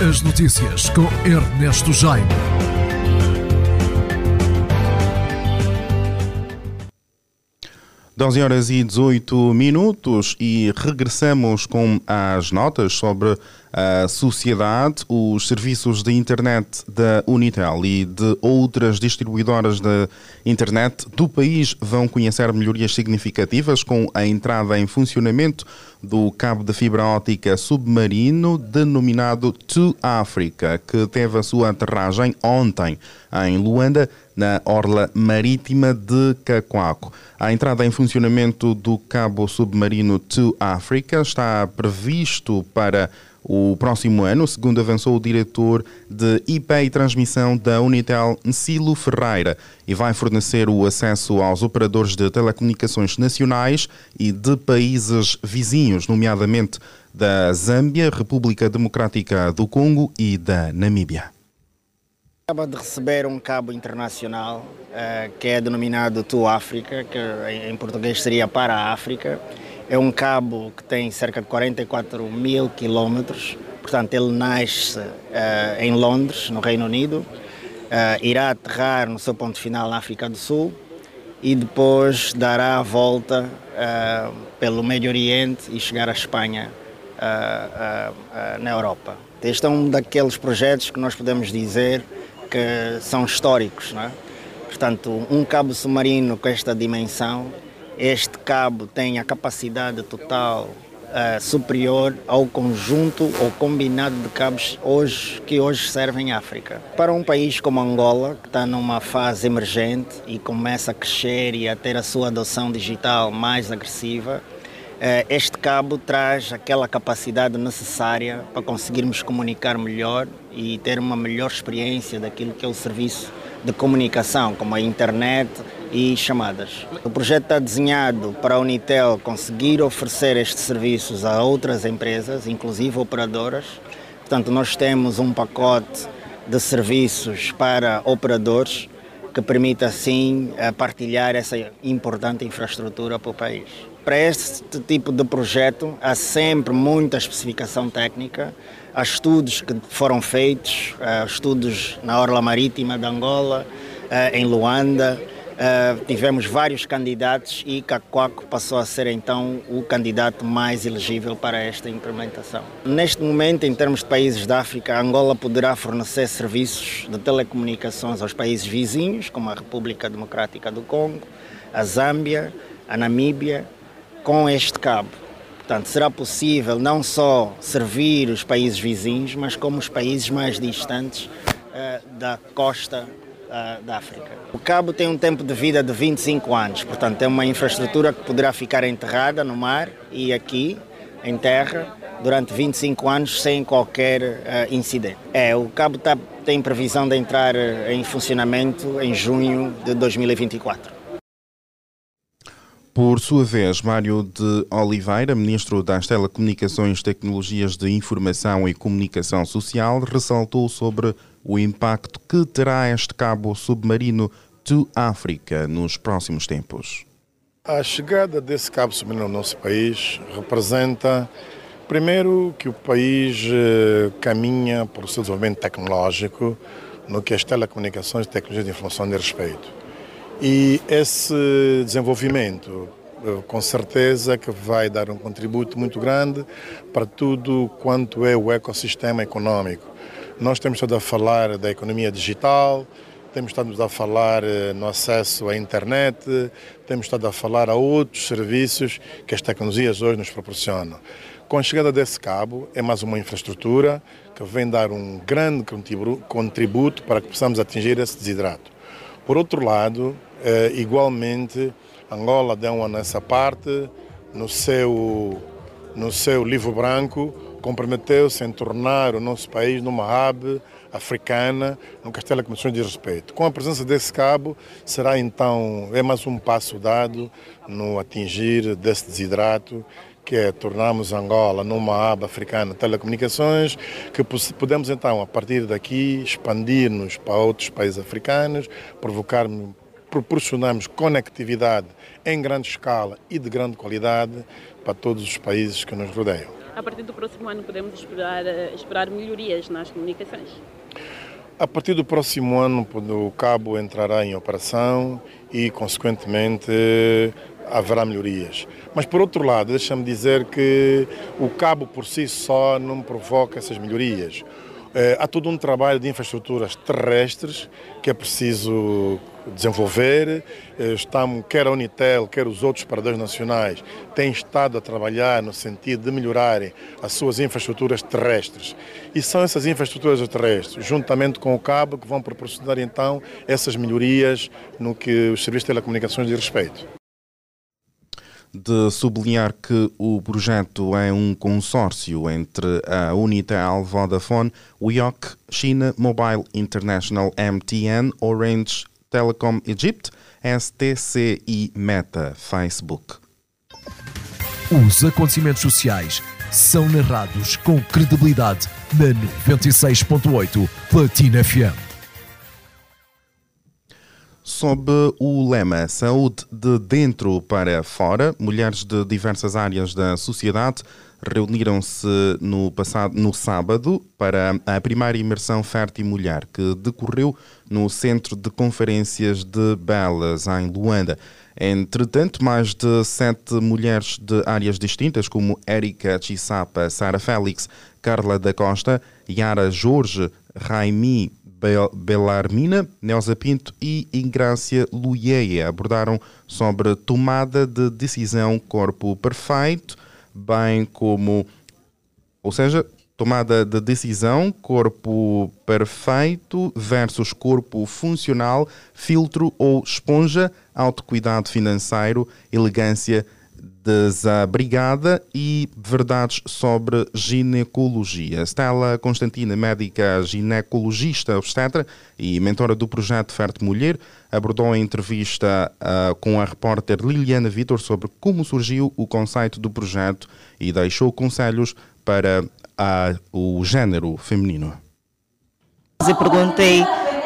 As notícias com Ernesto Jaime. Doze horas e 18 minutos e regressamos com as notas sobre a sociedade, os serviços de internet da Unitel e de outras distribuidoras de internet do país vão conhecer melhorias significativas com a entrada em funcionamento do cabo de fibra óptica submarino denominado To Africa, que teve a sua aterragem ontem em Luanda, na orla marítima de Cacoaco. A entrada em funcionamento do cabo submarino To Africa está previsto para o próximo ano, segundo avançou o diretor de IP e transmissão da Unitel, Ncilo Ferreira, e vai fornecer o acesso aos operadores de telecomunicações nacionais e de países vizinhos, nomeadamente da Zâmbia, República Democrática do Congo e da Namíbia. Acaba de receber um cabo internacional uh, que é denominado To África, que em português seria para a África é um cabo que tem cerca de 44 mil quilómetros, portanto, ele nasce uh, em Londres, no Reino Unido, uh, irá aterrar no seu ponto final na África do Sul e depois dará a volta pelo Médio Oriente e chegar à Espanha, na Europa. Este é um daqueles projetos que nós podemos dizer que são históricos, não é? Portanto, um cabo submarino com esta dimensão este cabo tem a capacidade total uh, superior ao conjunto ou combinado de cabos hoje, que hoje servem África. Para um país como Angola, que está numa fase emergente e começa a crescer e a ter a sua adoção digital mais agressiva, este cabo traz aquela capacidade necessária para conseguirmos comunicar melhor e ter uma melhor experiência daquilo que é o serviço de comunicação, como a internet e chamadas. O projeto está desenhado para a Unitel conseguir oferecer estes serviços a outras empresas, inclusive operadoras. Portanto, nós temos um pacote de serviços para operadores que permite assim eh, partilhar essa importante infraestrutura para o país. Para este tipo de projeto há sempre muita especificação técnica, há estudos que foram feitos, há estudos na orla marítima de Angola, em Luanda, tivemos vários candidatos e Cacoaco passou a ser então o candidato mais elegível para esta implementação. Neste momento, em termos de países da África, Angola poderá fornecer serviços de telecomunicações aos países vizinhos, como a República Democrática do Congo, a Zâmbia, a Namíbia, com este cabo. Portanto, será possível não só servir os países vizinhos, mas como os países mais distantes uh, da costa da África. O cabo tem um tempo de vida de 25 anos, portanto é uma infraestrutura que poderá ficar enterrada no mar e aqui em terra durante 25 anos sem qualquer uh, incidente. É, o cabo tá, tem previsão de entrar em funcionamento em junho de 2024. Por sua vez, Mário de Oliveira, ministro das Telecomunicações, Tecnologias de Informação e Comunicação Social, ressaltou sobre o impacto que terá este cabo submarino to África nos próximos tempos. A chegada desse cabo submarino no nosso país representa, primeiro, que o país eh, caminha para o seu desenvolvimento tecnológico no que as telecomunicações e tecnologias de informação de respeito. E esse desenvolvimento, com certeza, que vai dar um contributo muito grande para tudo quanto é o ecossistema econômico nós temos estado a falar da economia digital, temos estado a falar eh, no acesso à internet, temos estado a falar a outros serviços que as tecnologias hoje nos proporcionam. Com a chegada desse cabo, é mais uma infraestrutura que vem dar um grande contributo para que possamos atingir esse desidrato. Por outro lado, eh, igualmente, Angola deu uma nessa parte, no seu, no seu livro branco, comprometeu-se em tornar o nosso país numa hub africana no Castelo de Comissões de Respeito. Com a presença desse cabo, será então, é mais um passo dado no atingir desse desidrato que é tornarmos Angola numa aba africana de telecomunicações, que podemos então, a partir daqui, expandir-nos para outros países africanos, provocar proporcionarmos conectividade em grande escala e de grande qualidade para todos os países que nos rodeiam. a partir do próximo ano podemos esperar, eh, esperar melhorias nas comunicações? A partir do próximo ano, o cabo entrará em operação e, consequentemente, haverá melhorias. Mas, por outro lado, deixa-me dizer que o cabo por si só não provoca essas melhorias. Eh, há todo um trabalho de infraestruturas terrestres que é preciso desenvolver. Eh, estamos, quer a Unitel, quer os outros paradores nacionais, têm estado a trabalhar no sentido de melhorarem as suas infraestruturas terrestres. E são essas infraestruturas terrestres, juntamente com o cabo, que vão proporcionar então essas melhorias no que os serviços de telecomunicações diz respeito de sublinhar que o projeto é um consórcio entre a Unitel, Vodafone, WIOC, China Mobile International, MTN, Orange Telecom Egypt, STC e Meta Facebook. Os acontecimentos sociais são narrados com credibilidade na 96.8 Platina FM sob o lema Saúde de dentro para fora, mulheres de diversas áreas da sociedade reuniram-se no passado no sábado para a primeira imersão Fértil Mulher, que decorreu no Centro de Conferências de Belas, em Luanda. Entretanto, mais de sete mulheres de áreas distintas, como Érica Chisapa, Sara Félix, Carla da Costa, Yara Jorge, Raimi Belarmina, Nelsa Pinto e Ingrácia Luieia abordaram sobre tomada de decisão corpo perfeito, bem como, ou seja, tomada de decisão corpo perfeito versus corpo funcional, filtro ou esponja, autocuidado financeiro, elegância desabrigada e verdades sobre ginecologia. Stella Constantina, médica ginecologista obstetra e mentora do projeto Ferte Mulher, abordou a entrevista uh, com a repórter Liliana Vitor sobre como surgiu o conceito do projeto e deixou conselhos para uh, o género feminino. Eu perguntei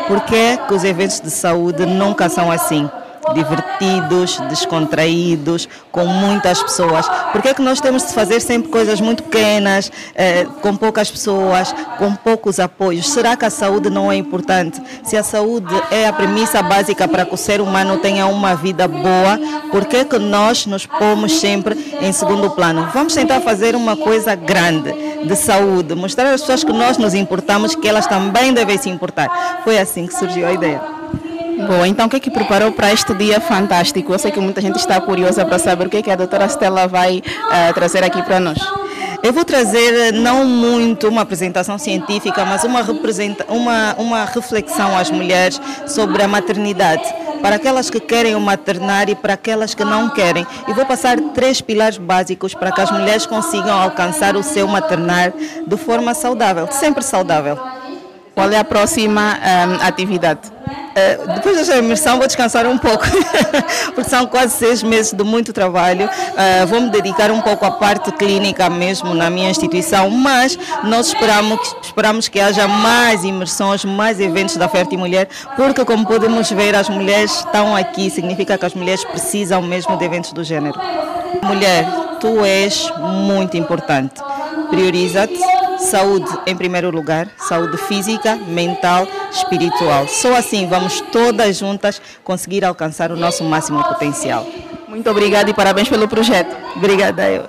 por que, que os eventos de saúde nunca são assim divertidos, descontraídos, com muitas pessoas. Por que, é que nós temos de fazer sempre coisas muito pequenas, eh, com poucas pessoas, com poucos apoios? Será que a saúde não é importante? Se a saúde é a premissa básica para que o ser humano tenha uma vida boa, por que, é que nós nos pomos sempre em segundo plano? Vamos tentar fazer uma coisa grande de saúde, mostrar às pessoas que nós nos importamos, que elas também devem se importar. Foi assim que surgiu a ideia. Boa, então o que é que preparou para este dia fantástico? Eu sei que muita gente está curiosa para saber o que é que a doutora Stella vai uh, trazer aqui para nós. Eu vou trazer não muito uma apresentação científica, mas uma, uma, uma reflexão às mulheres sobre a maternidade. Para aquelas que querem o maternar e para aquelas que não querem. E vou passar três pilares básicos para que as mulheres consigam alcançar o seu maternar de forma saudável, sempre saudável. Qual é a próxima um, atividade? Uh, depois desta imersão vou descansar um pouco, porque são quase seis meses de muito trabalho. Uh, vou me dedicar um pouco à parte clínica mesmo na minha instituição, mas nós esperamos, esperamos que haja mais imersões, mais eventos da Fértil Mulher, porque como podemos ver, as mulheres estão aqui, significa que as mulheres precisam mesmo de eventos do gênero. Mulher, tu és muito importante. Prioriza-te saúde em primeiro lugar, saúde física, mental, espiritual. Só assim vamos todas juntas conseguir alcançar o nosso máximo potencial. Muito obrigada e parabéns pelo projeto. Obrigada eu.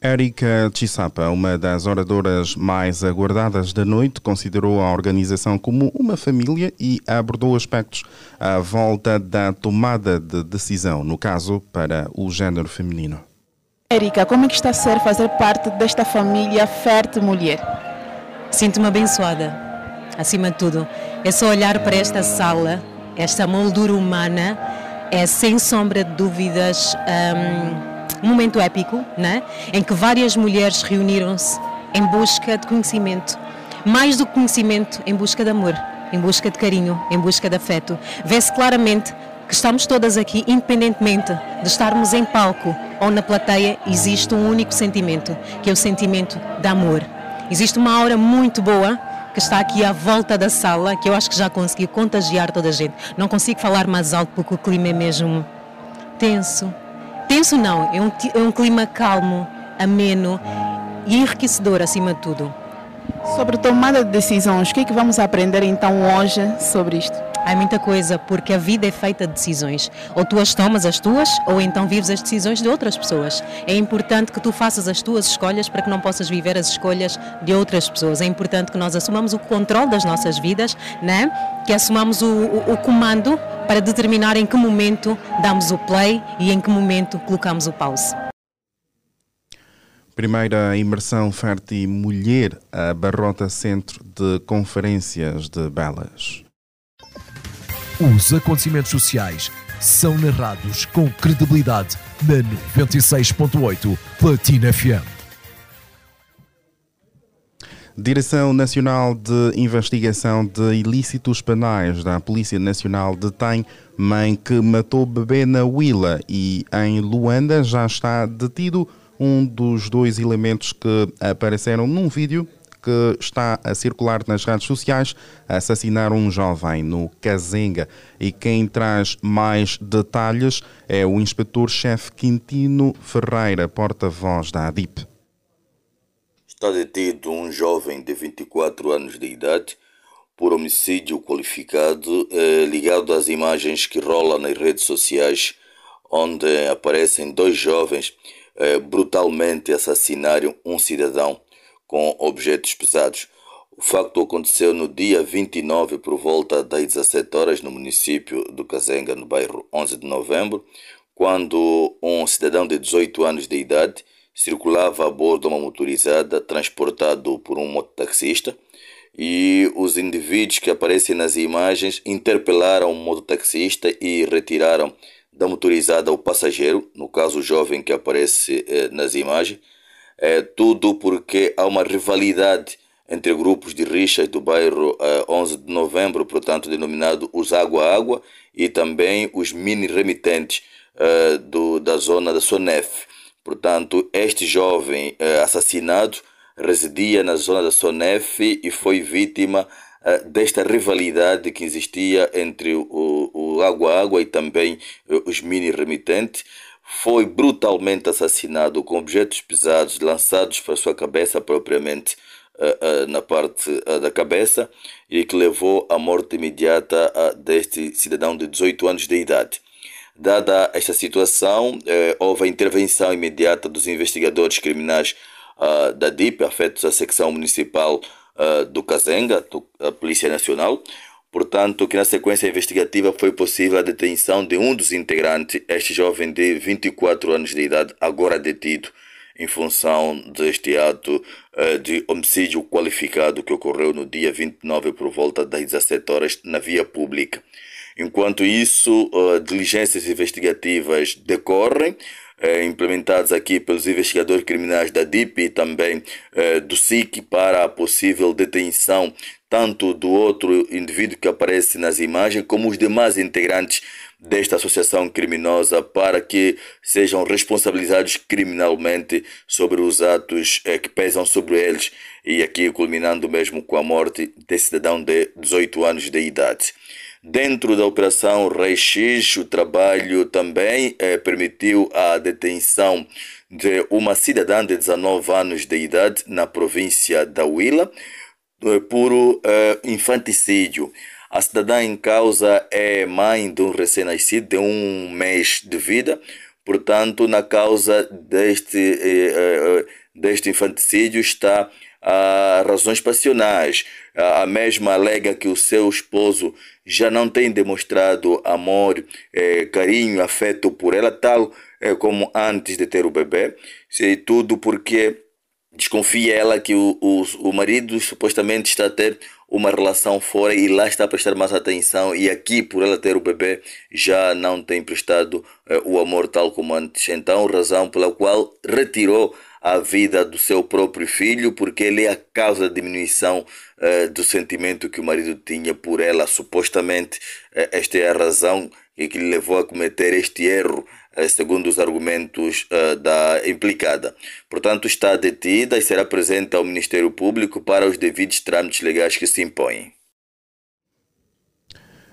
Érica Chisapa, uma das oradoras mais aguardadas da noite, considerou a organização como uma família e abordou aspectos à volta da tomada de decisão, no caso para o género feminino. Érica, como é que está a ser fazer parte desta família fértil mulher? Sinto-me abençoada, acima de tudo. É só olhar para esta sala, esta moldura humana, é sem sombra de dúvidas um, um momento épico, né? em que várias mulheres reuniram-se em busca de conhecimento. Mais do que conhecimento, em busca de amor, em busca de carinho, em busca de afeto. Vê-se claramente que estamos todas aqui, independentemente de estarmos em palco ou na plateia, existe um único sentimento, que é o sentimento de amor. Existe uma aura muito boa que está aqui à volta da sala, que eu acho que já consegui contagiar toda a gente. Não consigo falar mais alto porque o clima é mesmo tenso. Tenso não, é um, é um clima calmo, ameno e enriquecedor acima de tudo. Sobre tomada de decisões, o que é que vamos aprender então hoje sobre isto? Há muita coisa, porque a vida é feita de decisões. Ou tu as tomas as tuas, ou então vives as decisões de outras pessoas. É importante que tu faças as tuas escolhas para que não possas viver as escolhas de outras pessoas. É importante que nós assumamos o controle das nossas vidas, né? que assumamos o, o, o comando para determinar em que momento damos o play e em que momento colocamos o pause. Primeira imersão Ferti Mulher, a Barrota Centro de Conferências de Belas. Os acontecimentos sociais são narrados com credibilidade na 96.8 Platina FM. Direção Nacional de Investigação de Ilícitos Penais da Polícia Nacional detém mãe que matou bebê na Willa e em Luanda já está detido um dos dois elementos que apareceram num vídeo que está a circular nas redes sociais, assassinar um jovem no Cazenga. E quem traz mais detalhes é o inspetor-chefe Quintino Ferreira, porta-voz da ADIP. Está detido um jovem de 24 anos de idade por homicídio qualificado eh, ligado às imagens que rolam nas redes sociais, onde aparecem dois jovens eh, brutalmente assassinarem um cidadão com objetos pesados. O facto aconteceu no dia 29 por volta das 17 horas no município do Cazenga, no bairro 11 de novembro, quando um cidadão de 18 anos de idade circulava a bordo de uma motorizada transportado por um mototaxista e os indivíduos que aparecem nas imagens interpelaram o mototaxista e retiraram da motorizada o passageiro, no caso o jovem que aparece eh, nas imagens, é, tudo porque há uma rivalidade entre grupos de rixas do bairro é, 11 de novembro, portanto denominado os Água Água, e também os mini remitentes é, do, da zona da Sonef. Portanto, este jovem é, assassinado residia na zona da Sonef e foi vítima desta rivalidade que existia entre o, o Água Água e também os mini remitentes foi brutalmente assassinado com objetos pesados lançados para sua cabeça propriamente uh, uh, na parte uh, da cabeça e que levou à morte imediata deste cidadão de 18 anos de idade. Dada esta situação, houve a intervenção imediata dos investigadores criminais da DIP, afetos à secção municipal do Cazenga, da Polícia Nacional, Portanto, que na sequência investigativa foi possível a detenção de um dos integrantes, este jovem de 24 anos de idade, agora detido em função deste ato uh, de homicídio qualificado que ocorreu no dia 29 por volta das 17 horas na via pública. Enquanto isso, uh, diligências investigativas decorrem, uh, implementadas aqui pelos investigadores criminais da DIP e também do SIC para a possível detenção tanto do outro indivíduo que aparece nas imagens, como os demais integrantes desta associação criminosa para que sejam responsabilizados criminalmente sobre os atos eh, que pesam sobre eles e aqui culminando mesmo com a morte desse cidadão de 18 anos de idade. Dentro da Operação Rei X, o trabalho também eh, permitiu a detenção de uma cidadã de 19 anos de idade na província da Huila, é puro uh, infanticídio. A cidadã em causa é mãe de um recém-nascido de um mês de vida, portanto, na causa deste, uh, deste infanticídio está a razões passionais. A mesma alega que o seu esposo já não tem demonstrado amor, eh, carinho, afeto por ela, tal eh, como antes de ter o bebê. E tudo porque desconfia ela que o, o, o marido supostamente está a ter uma relação fora e lá está a prestar mais atenção e aqui por ela ter o bebê já não tem prestado eh, o amor tal como antes então razão pela qual retirou a vida do seu próprio filho porque ele é a causa da diminuição eh, do sentimento que o marido tinha por ela supostamente eh, esta é a razão que lhe levou a cometer este erro eh, segundo os argumentos da implicada. Portanto, está detida e será presente ao Ministério Público para os devidos trâmites legais que se impõem.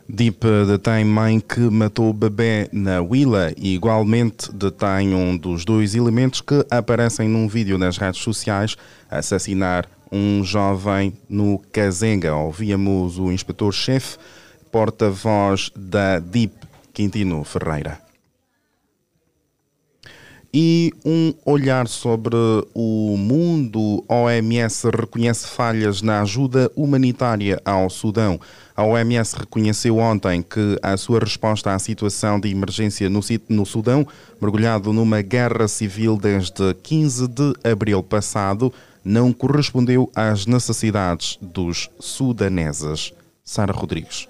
Deep detém mãe que matou bebê na Willa e igualmente detém um dos dois elementos que aparecem num vídeo nas redes sociais assassinar um jovem no Kazenga. Ouvíamos o inspetor-chefe, porta-voz da Deep, Quintino Ferreira e um olhar sobre o mundo. OMS reconhece falhas na ajuda humanitária ao Sudão. A OMS reconheceu ontem que a sua resposta à situação de emergência no, no Sudão, mergulhado numa guerra civil desde 15 de abril passado, não correspondeu às necessidades dos sudaneses. Sara Rodrigues.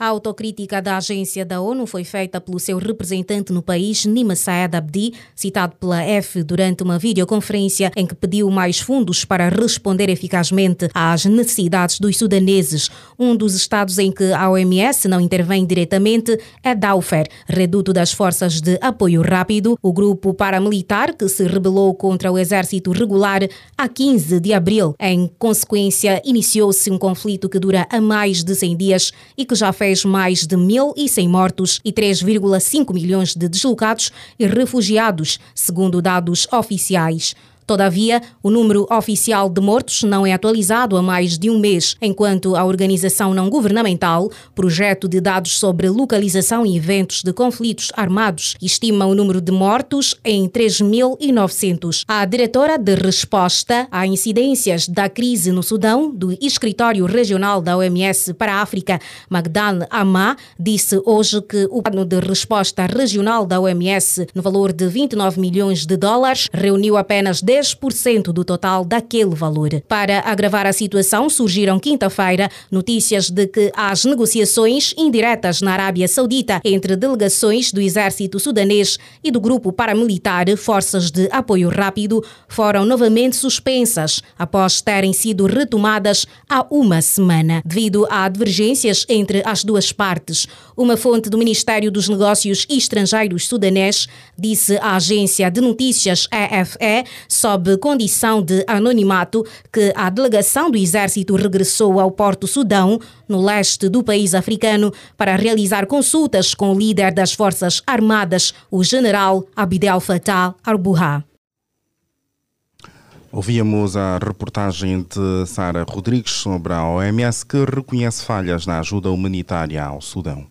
A autocrítica da agência da ONU foi feita pelo seu representante no país, Nima Saed Abdi, citado pela F durante uma videoconferência em que pediu mais fundos para responder eficazmente às necessidades dos sudaneses. Um dos estados em que a OMS não intervém diretamente é Daufer, reduto das forças de apoio rápido, o grupo paramilitar que se rebelou contra o exército regular a 15 de abril. Em consequência, iniciou-se um conflito que dura há mais de 100 dias e que já fez mais de 1.100 mortos e 3,5 milhões de deslocados e refugiados, segundo dados oficiais. Todavia, o número oficial de mortos não é atualizado há mais de um mês, enquanto a organização não governamental, projeto de dados sobre localização e eventos de conflitos armados, estima o número de mortos em 3.900. A diretora de resposta a incidências da crise no Sudão, do Escritório Regional da OMS para a África, Magdan Amá, disse hoje que o plano de resposta regional da OMS, no valor de 29 milhões de dólares, reuniu apenas 10 10% do total daquele valor. Para agravar a situação, surgiram quinta-feira notícias de que as negociações indiretas na Arábia Saudita entre delegações do exército sudanês e do grupo paramilitar Forças de Apoio Rápido foram novamente suspensas após terem sido retomadas há uma semana, devido a divergências entre as duas partes. Uma fonte do Ministério dos Negócios Estrangeiros sudanês disse à agência de notícias EFE sob condição de anonimato, que a delegação do Exército regressou ao Porto Sudão, no leste do país africano, para realizar consultas com o líder das Forças Armadas, o general Abdel Fattah al-Burhan. Ouvíamos a reportagem de Sara Rodrigues sobre a OMS que reconhece falhas na ajuda humanitária ao Sudão.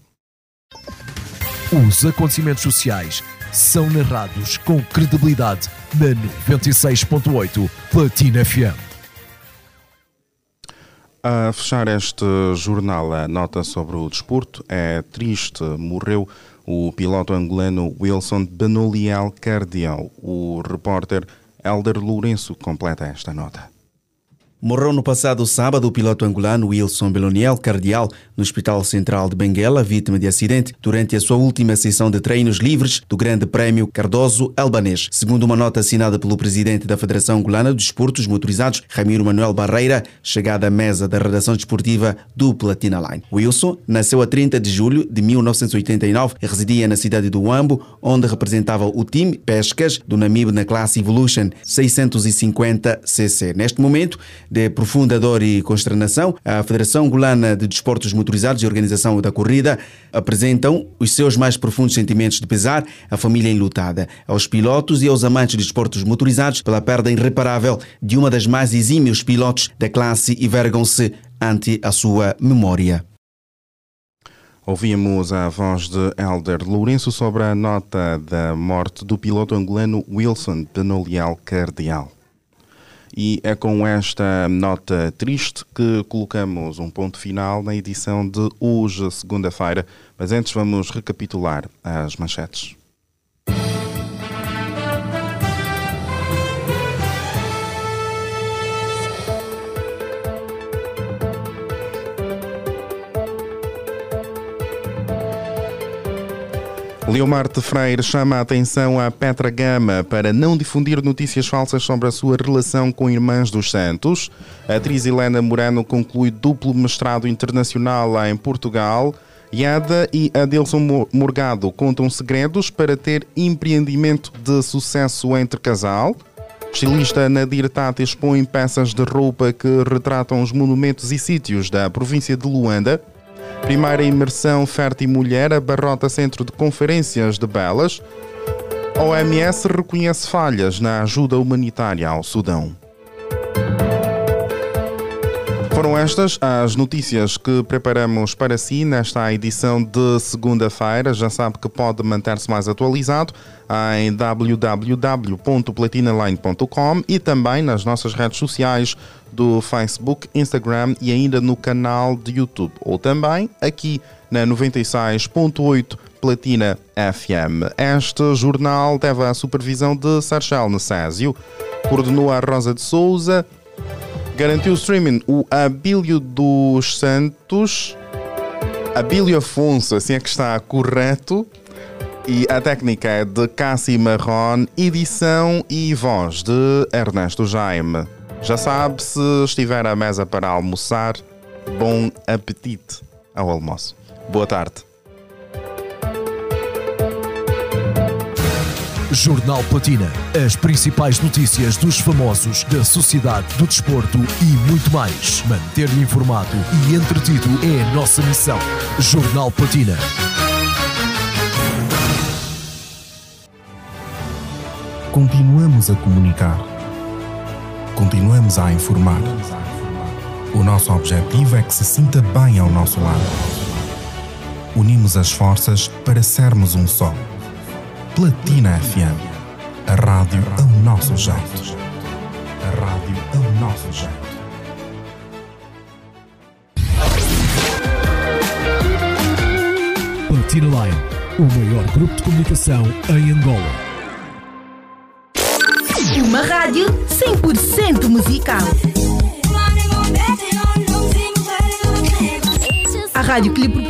Os acontecimentos sociais são narrados com credibilidade na 96.8 Platina FM. A fechar este jornal, a nota sobre o desporto é triste. Morreu o piloto angolano Wilson Benoliel Cardial. O repórter Elder Lourenço completa esta nota. Morreu no passado sábado o piloto angolano Wilson Beloniel Cardial no Hospital Central de Benguela, vítima de acidente durante a sua última sessão de treinos livres do Grande Prémio Cardoso Albanês. Segundo uma nota assinada pelo presidente da Federação Angolana dos Desportos Motorizados, Ramiro Manuel Barreira, chegada à mesa da redação desportiva do Platina Line. Wilson nasceu a 30 de julho de 1989 e residia na cidade do Uambo, onde representava o time Pescas do Namibe na classe Evolution 650cc. Neste momento, de profunda dor e consternação, a Federação Angolana de Desportos Motorizados e Organização da Corrida apresentam os seus mais profundos sentimentos de pesar à família enlutada, aos pilotos e aos amantes de desportos motorizados pela perda irreparável de uma das mais exímios pilotos da classe e vergam-se ante a sua memória. Ouvimos a voz de Elder Lourenço sobre a nota da morte do piloto angolano Wilson Penolial Cardial. E é com esta nota triste que colocamos um ponto final na edição de hoje, segunda-feira. Mas antes vamos recapitular as manchetes. Leomar de Freire chama a atenção a Petra Gama para não difundir notícias falsas sobre a sua relação com Irmãs dos Santos. A atriz Helena Morano conclui duplo mestrado internacional lá em Portugal. Yada e Adelson Morgado contam segredos para ter empreendimento de sucesso entre casal. Estilista Nadir Tata expõe peças de roupa que retratam os monumentos e sítios da província de Luanda. Primeira imersão Fértil Mulher, abarrota Centro de Conferências de Belas. OMS reconhece falhas na ajuda humanitária ao Sudão. Foram estas as notícias que preparamos para si nesta edição de segunda-feira. Já sabe que pode manter-se mais atualizado em www.platinaline.com e também nas nossas redes sociais do Facebook, Instagram e ainda no canal de YouTube. Ou também aqui na 96.8 Platina FM. Este jornal teve a supervisão de Sarchel Necésio, coordenou a Rosa de Souza, garantiu o streaming o Abílio dos Santos, Abílio Afonso, assim é que está correto, e a técnica é de Cassi Marron, edição e voz de Ernesto Jaime. Já sabe, se estiver à mesa para almoçar, bom apetite ao almoço. Boa tarde. Jornal Platina. As principais notícias dos famosos, da sociedade, do desporto e muito mais. Manter-lhe informado e entretido é a nossa missão. Jornal Platina. Continuamos a comunicar. Continuamos a informar. O nosso objetivo é que se sinta bem ao nosso lado. Unimos as forças para sermos um só. Platina FM. A rádio ao nosso jeito. A rádio ao nosso jeito. Platina Line, o maior grupo de comunicação em Angola. Uma rádio 100% musical. A rádio que lhe proporciona